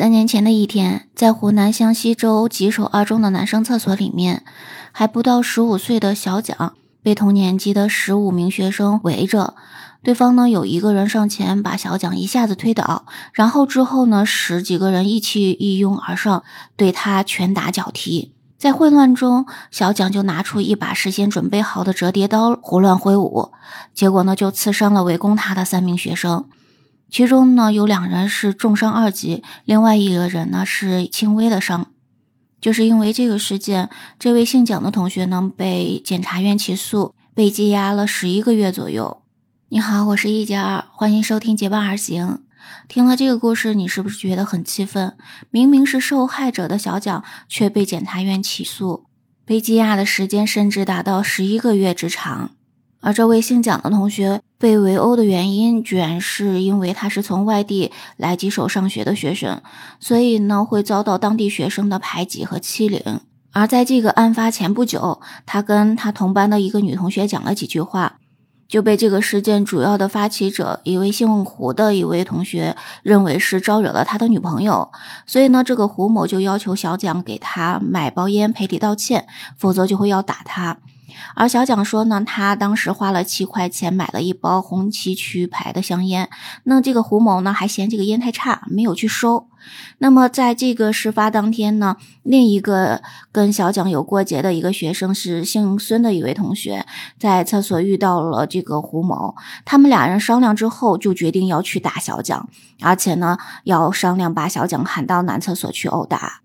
三年前的一天，在湖南湘西州吉首二中的男生厕所里面，还不到十五岁的小蒋被同年级的十五名学生围着。对方呢有一个人上前把小蒋一下子推倒，然后之后呢十几个人一起一拥而上，对他拳打脚踢。在混乱中，小蒋就拿出一把事先准备好的折叠刀胡乱挥舞，结果呢就刺伤了围攻他的三名学生。其中呢有两人是重伤二级，另外一个人呢是轻微的伤。就是因为这个事件，这位姓蒋的同学呢被检察院起诉，被羁押了十一个月左右。你好，我是一加二，欢迎收听结伴而行。听了这个故事，你是不是觉得很气愤？明明是受害者的小蒋，却被检察院起诉，被羁押的时间甚至达到十一个月之长。而这位姓蒋的同学被围殴的原因，居然是因为他是从外地来吉首上学的学生，所以呢会遭到当地学生的排挤和欺凌。而在这个案发前不久，他跟他同班的一个女同学讲了几句话，就被这个事件主要的发起者一位姓胡的一位同学认为是招惹了他的女朋友，所以呢，这个胡某就要求小蒋给他买包烟赔礼道歉，否则就会要打他。而小蒋说呢，他当时花了七块钱买了一包红旗渠牌的香烟。那这个胡某呢，还嫌这个烟太差，没有去收。那么在这个事发当天呢，另一个跟小蒋有过节的一个学生是姓孙的一位同学，在厕所遇到了这个胡某。他们俩人商量之后，就决定要去打小蒋，而且呢，要商量把小蒋喊到男厕所去殴打。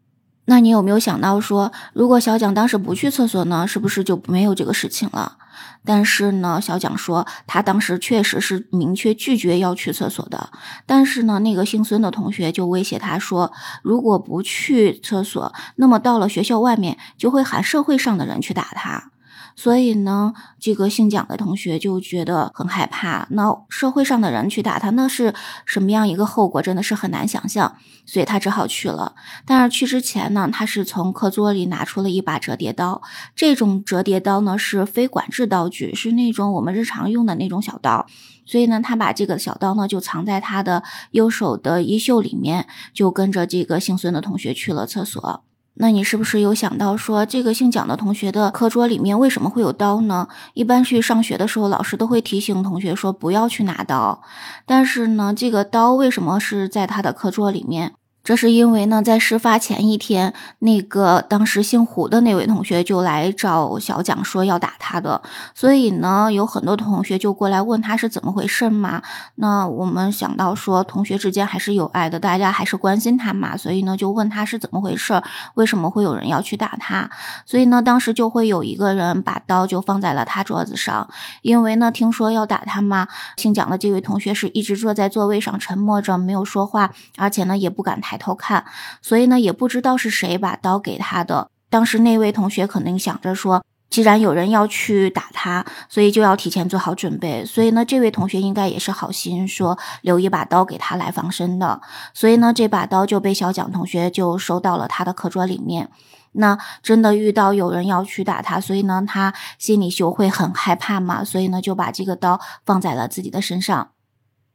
那你有没有想到说，如果小蒋当时不去厕所呢，是不是就没有这个事情了？但是呢，小蒋说他当时确实是明确拒绝要去厕所的。但是呢，那个姓孙的同学就威胁他说，如果不去厕所，那么到了学校外面就会喊社会上的人去打他。所以呢，这个姓蒋的同学就觉得很害怕。那社会上的人去打他，那是什么样一个后果？真的是很难想象。所以他只好去了。但是去之前呢，他是从课桌里拿出了一把折叠刀。这种折叠刀呢是非管制刀具，是那种我们日常用的那种小刀。所以呢，他把这个小刀呢就藏在他的右手的衣袖里面，就跟着这个姓孙的同学去了厕所。那你是不是有想到说，这个姓蒋的同学的课桌里面为什么会有刀呢？一般去上学的时候，老师都会提醒同学说不要去拿刀，但是呢，这个刀为什么是在他的课桌里面？这是因为呢，在事发前一天，那个当时姓胡的那位同学就来找小蒋说要打他的，所以呢，有很多同学就过来问他是怎么回事嘛。那我们想到说，同学之间还是有爱的，大家还是关心他嘛，所以呢，就问他是怎么回事，为什么会有人要去打他？所以呢，当时就会有一个人把刀就放在了他桌子上，因为呢，听说要打他嘛，姓蒋的这位同学是一直坐在座位上沉默着没有说话，而且呢，也不敢抬。抬头看，所以呢也不知道是谁把刀给他的。当时那位同学肯定想着说，既然有人要去打他，所以就要提前做好准备。所以呢，这位同学应该也是好心说留一把刀给他来防身的。所以呢，这把刀就被小蒋同学就收到了他的课桌里面。那真的遇到有人要去打他，所以呢，他心里就会很害怕嘛，所以呢，就把这个刀放在了自己的身上。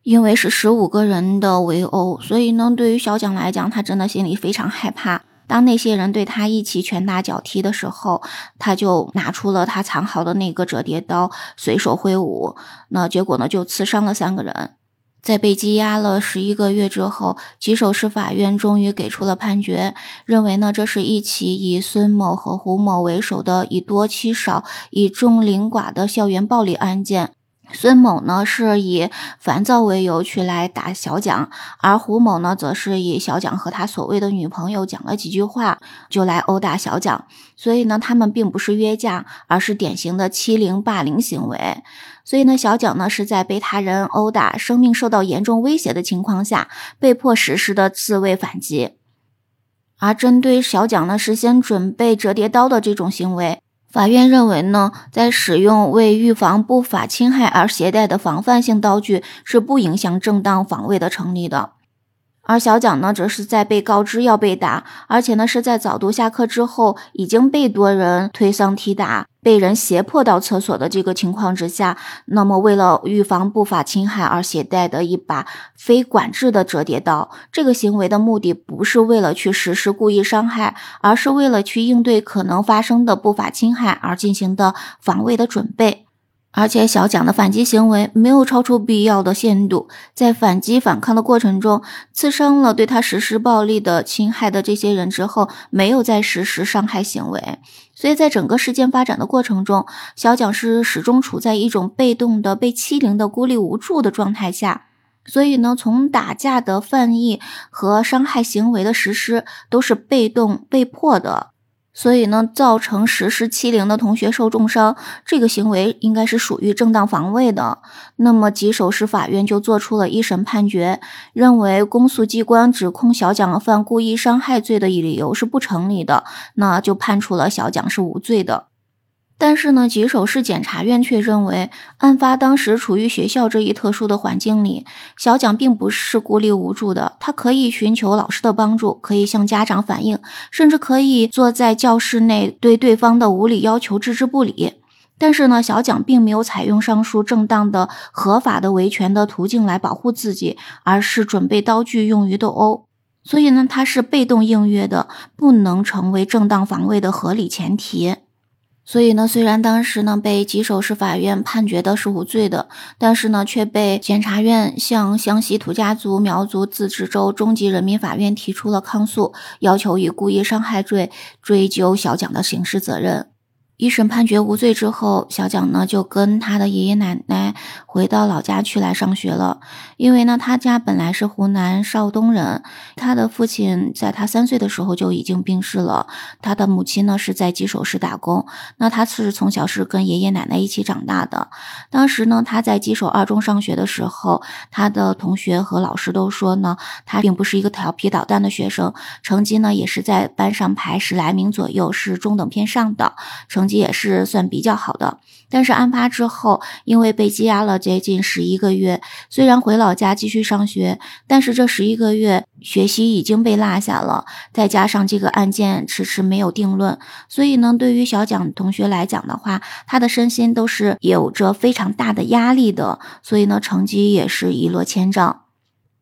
因为是十五个人的围殴，所以呢，对于小蒋来讲，他真的心里非常害怕。当那些人对他一起拳打脚踢的时候，他就拿出了他藏好的那个折叠刀，随手挥舞。那结果呢，就刺伤了三个人。在被羁押了十一个月之后，吉首市法院终于给出了判决，认为呢，这是一起以孙某和胡某为首的以多欺少、以众凌寡的校园暴力案件。孙某呢是以烦躁为由去来打小蒋，而胡某呢则是以小蒋和他所谓的女朋友讲了几句话就来殴打小蒋，所以呢他们并不是约架，而是典型的欺凌霸凌行为。所以呢小蒋呢是在被他人殴打、生命受到严重威胁的情况下，被迫实施的自卫反击。而针对小蒋呢事先准备折叠刀的这种行为。法院认为呢，在使用为预防不法侵害而携带的防范性刀具是不影响正当防卫的成立的。而小蒋呢，则是在被告知要被打，而且呢是在早读下课之后，已经被多人推搡踢打，被人胁迫到厕所的这个情况之下，那么为了预防不法侵害而携带的一把非管制的折叠刀，这个行为的目的不是为了去实施故意伤害，而是为了去应对可能发生的不法侵害而进行的防卫的准备。而且小蒋的反击行为没有超出必要的限度，在反击反抗的过程中，刺伤了对他实施暴力的侵害的这些人之后，没有再实施伤害行为。所以在整个事件发展的过程中，小蒋是始终处在一种被动的、被欺凌的、孤立无助的状态下。所以呢，从打架的犯意和伤害行为的实施，都是被动、被迫的。所以呢，造成实施欺凌的同学受重伤，这个行为应该是属于正当防卫的。那么，吉首市法院就做出了一审判决，认为公诉机关指控小蒋犯故意伤害罪的理由是不成立的，那就判处了小蒋是无罪的。但是呢，吉首市检察院却认为，案发当时处于学校这一特殊的环境里，小蒋并不是孤立无助的，他可以寻求老师的帮助，可以向家长反映，甚至可以坐在教室内对对方的无理要求置之不理。但是呢，小蒋并没有采用上述正当的、合法的维权的途径来保护自己，而是准备刀具用于斗殴。所以呢，他是被动应约的，不能成为正当防卫的合理前提。所以呢，虽然当时呢被吉首市法院判决的是无罪的，但是呢却被检察院向湘西土家族苗族自治州中级人民法院提出了抗诉，要求以故意伤害罪追究小蒋的刑事责任。一审判决无罪之后，小蒋呢就跟他的爷爷奶奶回到老家去来上学了。因为呢，他家本来是湖南邵东人，他的父亲在他三岁的时候就已经病逝了，他的母亲呢是在吉首市打工。那他是从小是跟爷爷奶奶一起长大的。当时呢，他在吉首二中上学的时候，他的同学和老师都说呢，他并不是一个调皮捣蛋的学生，成绩呢也是在班上排十来名左右，是中等偏上的成。也是算比较好的，但是案发之后，因为被羁押了接近十一个月，虽然回老家继续上学，但是这十一个月学习已经被落下了，再加上这个案件迟迟没有定论，所以呢，对于小蒋同学来讲的话，他的身心都是有着非常大的压力的，所以呢，成绩也是一落千丈。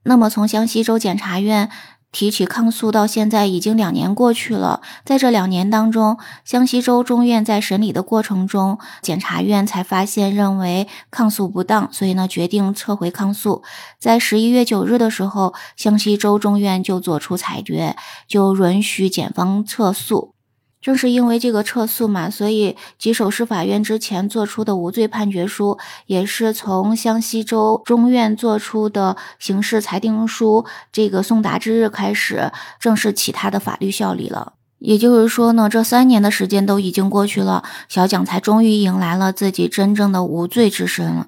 那么从湘西州检察院。提起抗诉到现在已经两年过去了，在这两年当中，湘西州中院在审理的过程中，检察院才发现认为抗诉不当，所以呢决定撤回抗诉。在十一月九日的时候，湘西州中院就作出裁决，就允许检方撤诉。正是因为这个撤诉嘛，所以吉首市法院之前做出的无罪判决书，也是从湘西州中院做出的刑事裁定书这个送达之日开始，正式起它的法律效力了。也就是说呢，这三年的时间都已经过去了，小蒋才终于迎来了自己真正的无罪之身了。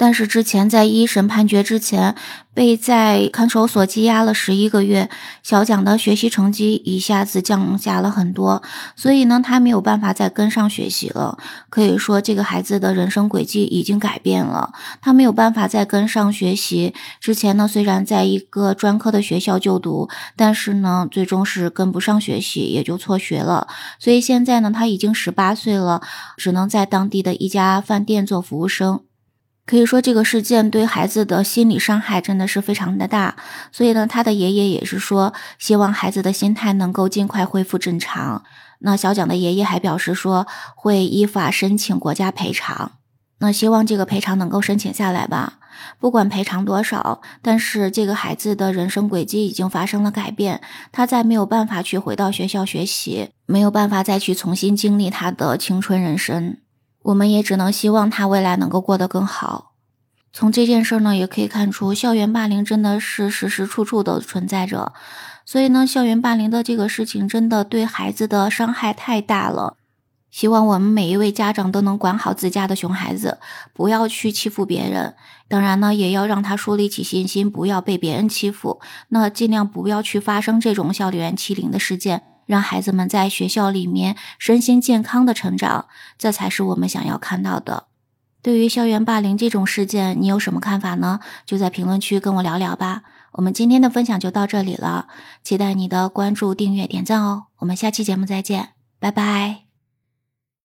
但是之前在一审判决之前，被在看守所羁押了十一个月，小蒋的学习成绩一下子降下了很多，所以呢，他没有办法再跟上学习了。可以说，这个孩子的人生轨迹已经改变了，他没有办法再跟上学习。之前呢，虽然在一个专科的学校就读，但是呢，最终是跟不上学习，也就辍学了。所以现在呢，他已经十八岁了，只能在当地的一家饭店做服务生。可以说，这个事件对孩子的心理伤害真的是非常的大，所以呢，他的爷爷也是说，希望孩子的心态能够尽快恢复正常。那小蒋的爷爷还表示说，会依法申请国家赔偿。那希望这个赔偿能够申请下来吧，不管赔偿多少，但是这个孩子的人生轨迹已经发生了改变，他再没有办法去回到学校学习，没有办法再去重新经历他的青春人生。我们也只能希望他未来能够过得更好。从这件事呢，也可以看出，校园霸凌真的是时时处处都存在着。所以呢，校园霸凌的这个事情真的对孩子的伤害太大了。希望我们每一位家长都能管好自家的熊孩子，不要去欺负别人。当然呢，也要让他树立起信心，不要被别人欺负。那尽量不要去发生这种校园欺凌的事件。让孩子们在学校里面身心健康的成长，这才是我们想要看到的。对于校园霸凌这种事件，你有什么看法呢？就在评论区跟我聊聊吧。我们今天的分享就到这里了，期待你的关注、订阅、点赞哦。我们下期节目再见，拜拜。